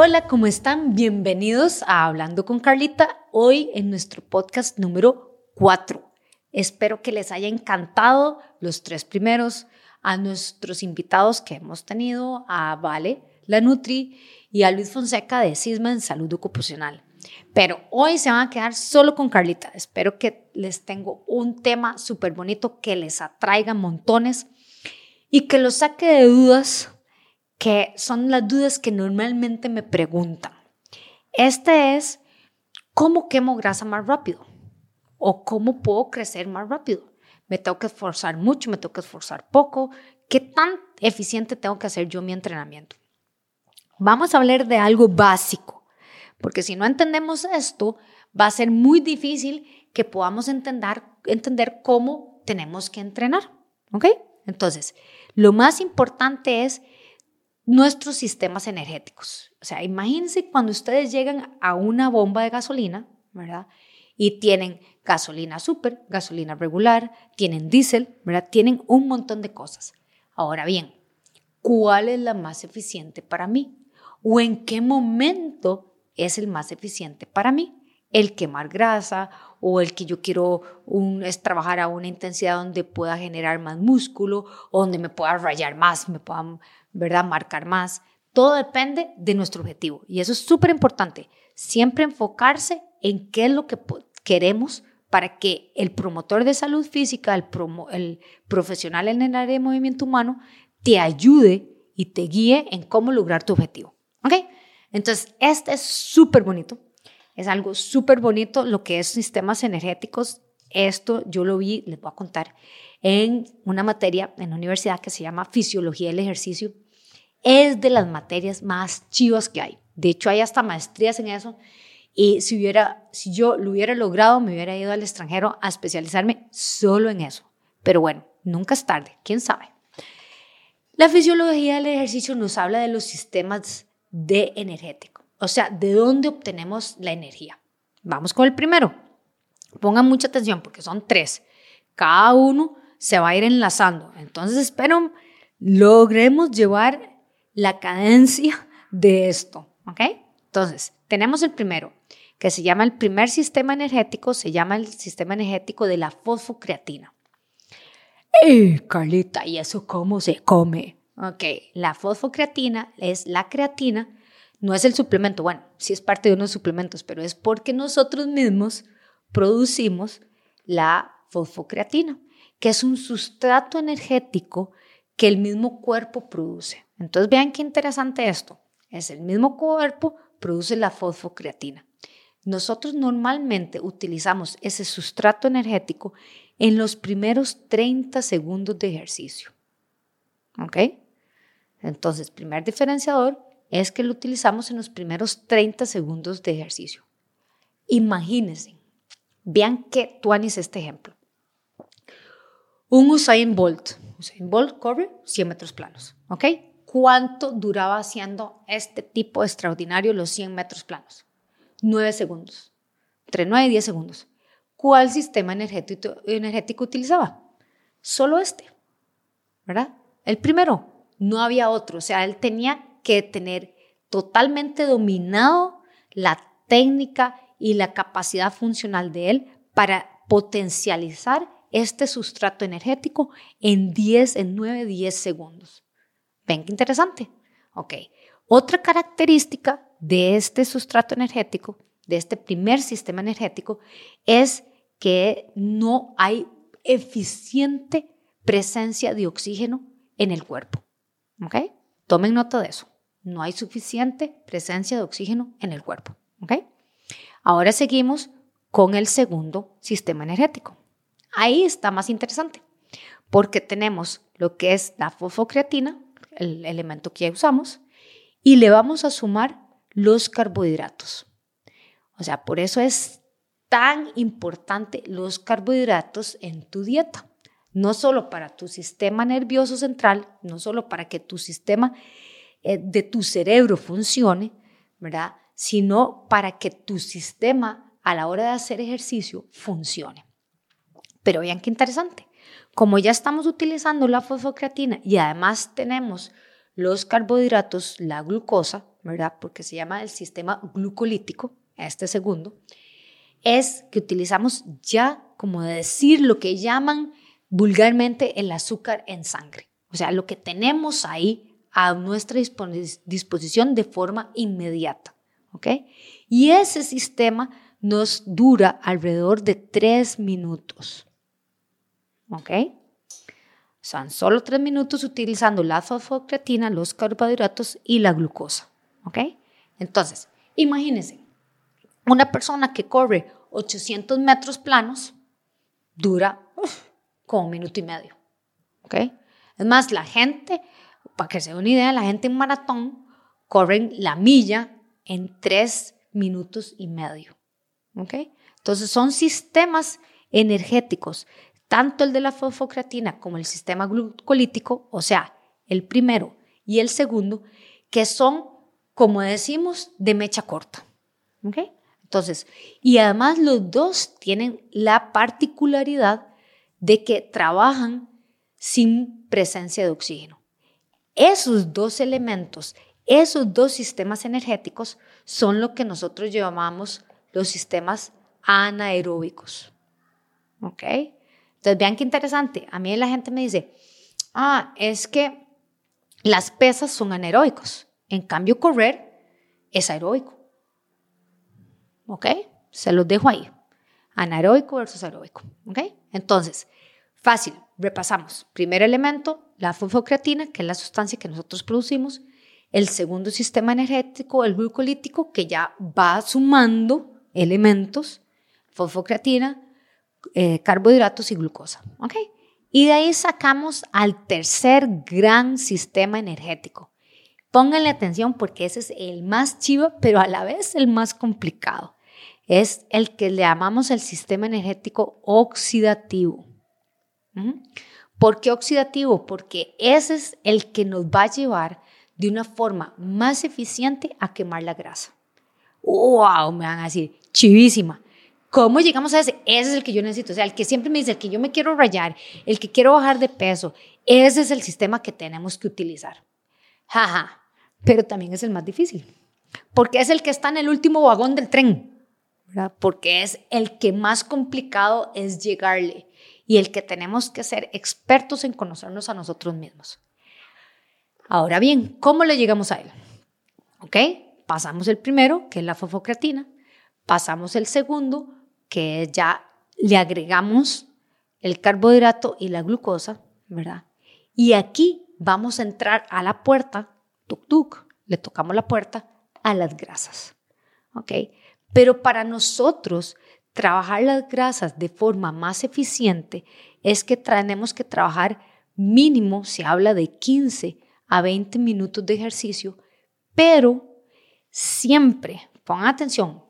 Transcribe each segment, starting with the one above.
Hola, ¿cómo están? Bienvenidos a Hablando con Carlita, hoy en nuestro podcast número 4. Espero que les haya encantado los tres primeros, a nuestros invitados que hemos tenido, a Vale, la Nutri, y a Luis Fonseca de Cisma en Salud Ocupacional. Pero hoy se van a quedar solo con Carlita. Espero que les tengo un tema súper bonito que les atraiga montones y que los saque de dudas que son las dudas que normalmente me preguntan. Este es, ¿cómo quemo grasa más rápido? ¿O cómo puedo crecer más rápido? ¿Me tengo que esforzar mucho? ¿Me tengo que esforzar poco? ¿Qué tan eficiente tengo que hacer yo mi entrenamiento? Vamos a hablar de algo básico, porque si no entendemos esto, va a ser muy difícil que podamos entender, entender cómo tenemos que entrenar. ¿Ok? Entonces, lo más importante es nuestros sistemas energéticos. O sea, imagínense cuando ustedes llegan a una bomba de gasolina, ¿verdad? Y tienen gasolina super, gasolina regular, tienen diésel, ¿verdad? Tienen un montón de cosas. Ahora bien, ¿cuál es la más eficiente para mí? ¿O en qué momento es el más eficiente para mí? El quemar grasa o el que yo quiero un, es trabajar a una intensidad donde pueda generar más músculo donde me pueda rayar más, me pueda ¿verdad? Marcar más. Todo depende de nuestro objetivo. Y eso es súper importante. Siempre enfocarse en qué es lo que queremos para que el promotor de salud física, el, el profesional en el área de movimiento humano, te ayude y te guíe en cómo lograr tu objetivo. ¿Ok? Entonces, este es súper bonito. Es algo súper bonito lo que es sistemas energéticos. Esto yo lo vi, les voy a contar, en una materia en la universidad que se llama Fisiología del Ejercicio. Es de las materias más chivas que hay. De hecho, hay hasta maestrías en eso. Y si, hubiera, si yo lo hubiera logrado, me hubiera ido al extranjero a especializarme solo en eso. Pero bueno, nunca es tarde, quién sabe. La fisiología del ejercicio nos habla de los sistemas de energético, o sea, de dónde obtenemos la energía. Vamos con el primero. Pongan mucha atención porque son tres. Cada uno se va a ir enlazando. Entonces espero logremos llevar la cadencia de esto, ¿ok? Entonces, tenemos el primero, que se llama el primer sistema energético, se llama el sistema energético de la fosfocreatina. ¡Eh, Carlita! ¿Y eso cómo se come? Ok, la fosfocreatina es la creatina, no es el suplemento, bueno, sí es parte de unos suplementos, pero es porque nosotros mismos producimos la fosfocreatina que es un sustrato energético que el mismo cuerpo produce. Entonces vean qué interesante esto. Es el mismo cuerpo produce la fosfocreatina. Nosotros normalmente utilizamos ese sustrato energético en los primeros 30 segundos de ejercicio. ¿Ok? Entonces, primer diferenciador es que lo utilizamos en los primeros 30 segundos de ejercicio. Imagínense, vean qué tuanis este ejemplo. Un Usain Bolt. Usain Bolt corre 100 metros planos, ¿ok? ¿Cuánto duraba haciendo este tipo extraordinario los 100 metros planos? 9 segundos. Entre 9 y 10 segundos. ¿Cuál sistema energético, energético utilizaba? Solo este, ¿verdad? El primero. No había otro. O sea, él tenía que tener totalmente dominado la técnica y la capacidad funcional de él para potencializar este sustrato energético en 10, en 9, 10 segundos. ¿Ven qué interesante? Ok. Otra característica de este sustrato energético, de este primer sistema energético, es que no hay eficiente presencia de oxígeno en el cuerpo. ¿Ok? Tomen nota de eso. No hay suficiente presencia de oxígeno en el cuerpo. ¿Ok? Ahora seguimos con el segundo sistema energético. Ahí está más interesante, porque tenemos lo que es la fosfocreatina, el elemento que ya usamos, y le vamos a sumar los carbohidratos. O sea, por eso es tan importante los carbohidratos en tu dieta. No solo para tu sistema nervioso central, no solo para que tu sistema eh, de tu cerebro funcione, ¿verdad? Sino para que tu sistema a la hora de hacer ejercicio funcione. Pero vean qué interesante. Como ya estamos utilizando la fosfocreatina y además tenemos los carbohidratos, la glucosa, ¿verdad? Porque se llama el sistema glucolítico, este segundo, es que utilizamos ya, como decir, lo que llaman vulgarmente el azúcar en sangre. O sea, lo que tenemos ahí a nuestra disposición de forma inmediata. ¿Ok? Y ese sistema nos dura alrededor de tres minutos. ¿Ok? Son solo tres minutos utilizando la fosfocreatina, los carbohidratos y la glucosa. ¿Ok? Entonces, imagínense, una persona que corre 800 metros planos dura como un minuto y medio. ¿Ok? Es más, la gente, para que se den una idea, la gente en maratón corren la milla en tres minutos y medio. ¿Ok? Entonces son sistemas energéticos, tanto el de la fosfocreatina como el sistema glucolítico, o sea, el primero y el segundo, que son, como decimos, de mecha corta. ¿Ok? Entonces, y además los dos tienen la particularidad de que trabajan sin presencia de oxígeno. Esos dos elementos, esos dos sistemas energéticos son lo que nosotros llamamos los sistemas anaeróbicos. ¿Ok? Entonces, vean qué interesante. A mí la gente me dice, ah, es que las pesas son anaeróbicos. En cambio, correr es aeróbico. ¿Ok? Se los dejo ahí. Anaeróbico versus aeróbico. ¿Ok? Entonces, fácil, repasamos. Primer elemento, la fosfocreatina, que es la sustancia que nosotros producimos. El segundo sistema energético, el glucolítico, que ya va sumando elementos, fosfocreatina, eh, carbohidratos y glucosa. ¿Ok? Y de ahí sacamos al tercer gran sistema energético. Pónganle atención porque ese es el más chivo, pero a la vez el más complicado es el que le llamamos el sistema energético oxidativo. ¿Por qué oxidativo? Porque ese es el que nos va a llevar de una forma más eficiente a quemar la grasa. ¡Wow! Me van a decir, chivísima. ¿Cómo llegamos a ese? Ese es el que yo necesito. O sea, el que siempre me dice, el que yo me quiero rayar, el que quiero bajar de peso. Ese es el sistema que tenemos que utilizar. Jaja. Pero también es el más difícil. Porque es el que está en el último vagón del tren porque es el que más complicado es llegarle y el que tenemos que ser expertos en conocernos a nosotros mismos. Ahora bien, ¿cómo le llegamos a él? ¿Ok? Pasamos el primero, que es la fosfocreatina, pasamos el segundo, que ya le agregamos el carbohidrato y la glucosa, ¿verdad? Y aquí vamos a entrar a la puerta, tuk tuk, le tocamos la puerta a las grasas, ¿ok? Pero para nosotros, trabajar las grasas de forma más eficiente es que tenemos que trabajar mínimo, se habla de 15 a 20 minutos de ejercicio, pero siempre, pongan atención,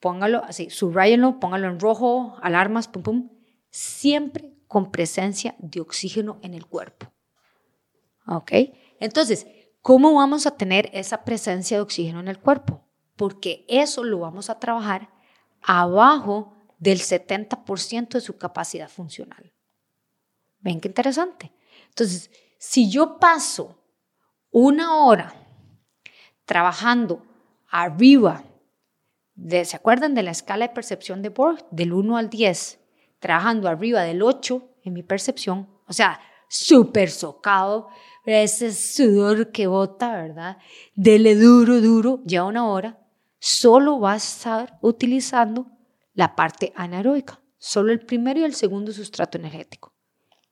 póngalo así, subrayenlo, póngalo en rojo, alarmas, pum, pum, siempre con presencia de oxígeno en el cuerpo. ¿Ok? Entonces, ¿cómo vamos a tener esa presencia de oxígeno en el cuerpo? porque eso lo vamos a trabajar abajo del 70% de su capacidad funcional. ¿Ven qué interesante? Entonces, si yo paso una hora trabajando arriba, ¿se acuerdan de la escala de percepción de Borg? Del 1 al 10, trabajando arriba del 8 en mi percepción, o sea, súper socado, ese sudor que bota, ¿verdad? Dele duro, duro, ya una hora solo va a estar utilizando la parte anaeróbica, solo el primero y el segundo sustrato energético.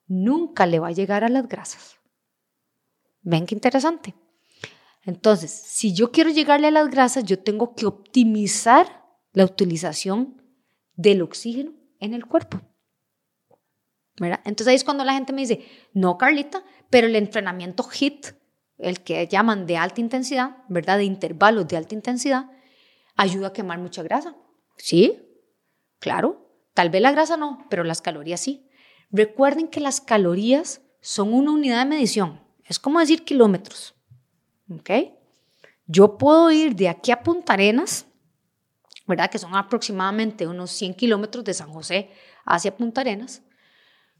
Nunca le va a llegar a las grasas. ¿Ven qué interesante? Entonces, si yo quiero llegarle a las grasas, yo tengo que optimizar la utilización del oxígeno en el cuerpo. ¿verdad? Entonces ahí es cuando la gente me dice, no, Carlita, pero el entrenamiento HIT, el que llaman de alta intensidad, ¿verdad? De intervalos de alta intensidad, ayuda a quemar mucha grasa. Sí, claro. Tal vez la grasa no, pero las calorías sí. Recuerden que las calorías son una unidad de medición. Es como decir kilómetros. ¿Ok? Yo puedo ir de aquí a Punta Arenas, ¿verdad? Que son aproximadamente unos 100 kilómetros de San José hacia Punta Arenas.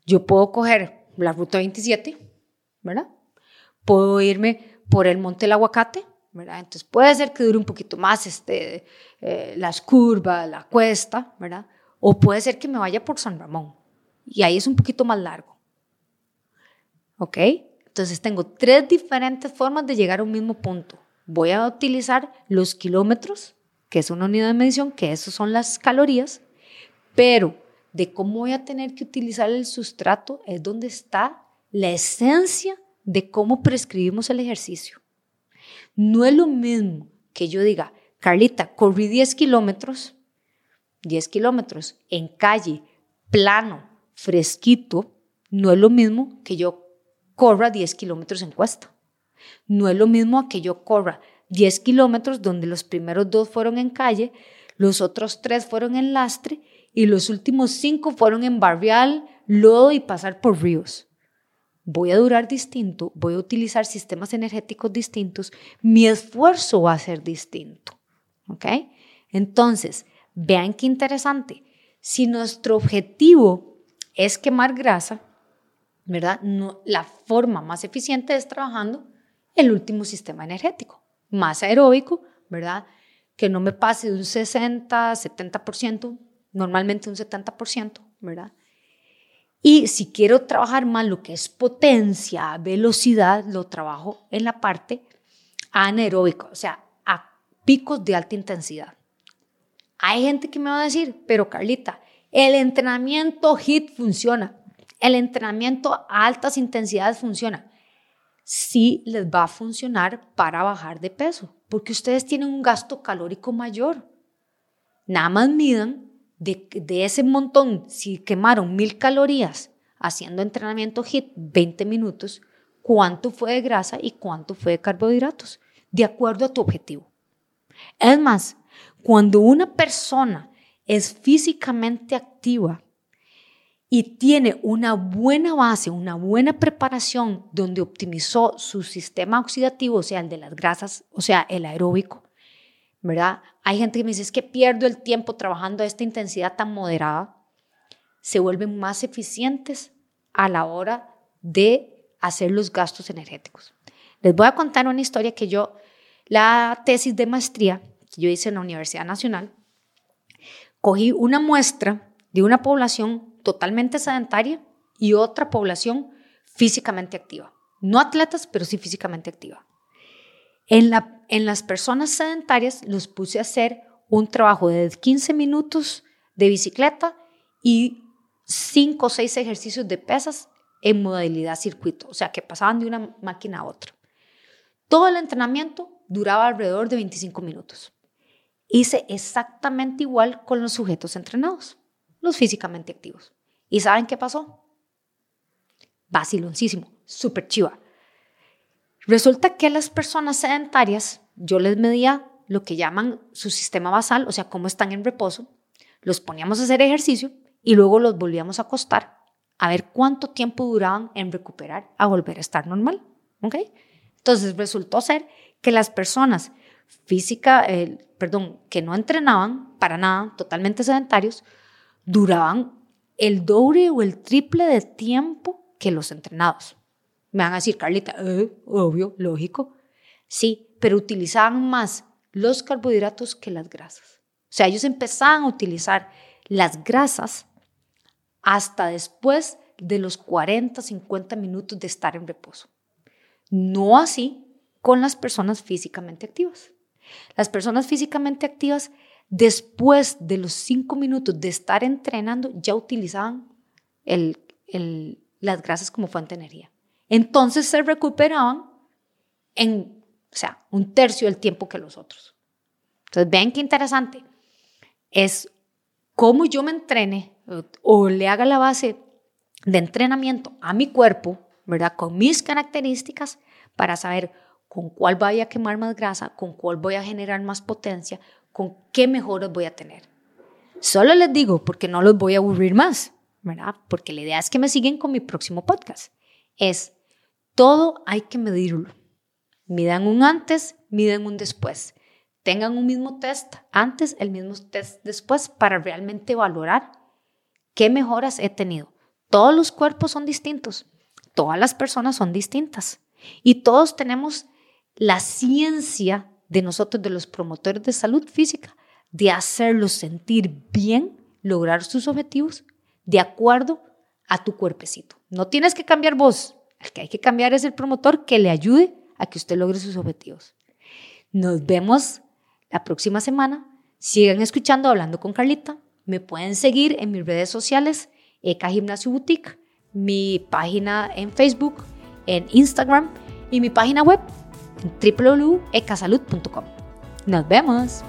Yo puedo coger la ruta 27, ¿verdad? Puedo irme por el Monte del Aguacate, ¿verdad? Entonces puede ser que dure un poquito más este, eh, las curvas, la cuesta, ¿verdad? O puede ser que me vaya por San Ramón y ahí es un poquito más largo. ¿Ok? Entonces tengo tres diferentes formas de llegar a un mismo punto. Voy a utilizar los kilómetros, que es una unidad de medición, que eso son las calorías, pero de cómo voy a tener que utilizar el sustrato es donde está la esencia de cómo prescribimos el ejercicio. No es lo mismo que yo diga, Carlita, corrí 10 kilómetros, 10 kilómetros en calle, plano, fresquito, no es lo mismo que yo corra 10 kilómetros en cuesta. No es lo mismo que yo corra 10 kilómetros donde los primeros dos fueron en calle, los otros tres fueron en lastre y los últimos cinco fueron en barrial, lodo y pasar por ríos. Voy a durar distinto, voy a utilizar sistemas energéticos distintos, mi esfuerzo va a ser distinto. ¿Ok? Entonces, vean qué interesante. Si nuestro objetivo es quemar grasa, ¿verdad? La forma más eficiente es trabajando el último sistema energético, más aeróbico, ¿verdad? Que no me pase de un 60, 70%, normalmente un 70%, ¿verdad? Y si quiero trabajar más lo que es potencia, velocidad, lo trabajo en la parte anaeróbica, o sea, a picos de alta intensidad. Hay gente que me va a decir, pero Carlita, el entrenamiento HIT funciona, el entrenamiento a altas intensidades funciona. Sí les va a funcionar para bajar de peso, porque ustedes tienen un gasto calórico mayor. Nada más midan de, ese montón, si quemaron mil calorías haciendo entrenamiento HIT 20 minutos, cuánto fue de grasa y cuánto fue de carbohidratos, de acuerdo a tu objetivo. Es más, cuando una persona es físicamente activa y tiene una buena base, una buena preparación donde optimizó su sistema oxidativo, o sea, el de las grasas, o sea, el aeróbico, ¿verdad? Hay gente que me dice, es que pierdo el tiempo trabajando a esta intensidad tan moderada. Se vuelven más eficientes a la hora de hacer los gastos energéticos. Les voy a contar una historia que yo, la tesis de maestría que yo hice en la Universidad Nacional, cogí una muestra de una población totalmente sedentaria y otra población físicamente activa. No atletas, pero sí físicamente activa. En, la, en las personas sedentarias los puse a hacer un trabajo de 15 minutos de bicicleta y 5 o 6 ejercicios de pesas en modalidad circuito, o sea, que pasaban de una máquina a otra. Todo el entrenamiento duraba alrededor de 25 minutos. Hice exactamente igual con los sujetos entrenados, los físicamente activos. ¿Y saben qué pasó? Vaciloncísimo, súper chiva. Resulta que las personas sedentarias, yo les medía lo que llaman su sistema basal, o sea, cómo están en reposo, los poníamos a hacer ejercicio y luego los volvíamos a acostar a ver cuánto tiempo duraban en recuperar a volver a estar normal. ¿ok? Entonces resultó ser que las personas física, eh, perdón, que no entrenaban para nada, totalmente sedentarios, duraban el doble o el triple de tiempo que los entrenados. Me van a decir, Carlita, eh, obvio, lógico. Sí, pero utilizaban más los carbohidratos que las grasas. O sea, ellos empezaban a utilizar las grasas hasta después de los 40, 50 minutos de estar en reposo. No así con las personas físicamente activas. Las personas físicamente activas, después de los 5 minutos de estar entrenando, ya utilizaban las grasas como fuente de energía. Entonces se recuperaban en, o sea, un tercio del tiempo que los otros. Entonces, ven qué interesante. Es cómo yo me entrene o, le haga la base de entrenamiento a mi cuerpo, ¿verdad? Con mis características para saber con cuál voy a quemar más grasa, con cuál voy a generar más potencia, con qué mejoras voy a tener. Solo les digo porque no los voy a aburrir más, ¿verdad? Porque la idea es que me siguen con mi próximo podcast. Es todo hay que medirlo. Midan un antes, miden un después. Tengan un mismo test antes, el mismo test después para realmente valorar qué mejoras he tenido. Todos los cuerpos son distintos, todas las personas son distintas y todos tenemos la ciencia de nosotros, de los promotores de salud física, de hacerlos sentir bien, lograr sus objetivos de acuerdo a tu cuerpecito. No tienes que cambiar vos, el que hay que cambiar es el promotor que le ayude a que usted logre sus objetivos. Nos vemos la próxima semana. Sigan escuchando Hablando con Carlita. Me pueden seguir en mis redes sociales, Eka Gimnasio Boutique, mi página en Facebook, en Instagram y mi página web www.ecasalud.com. Nos vemos.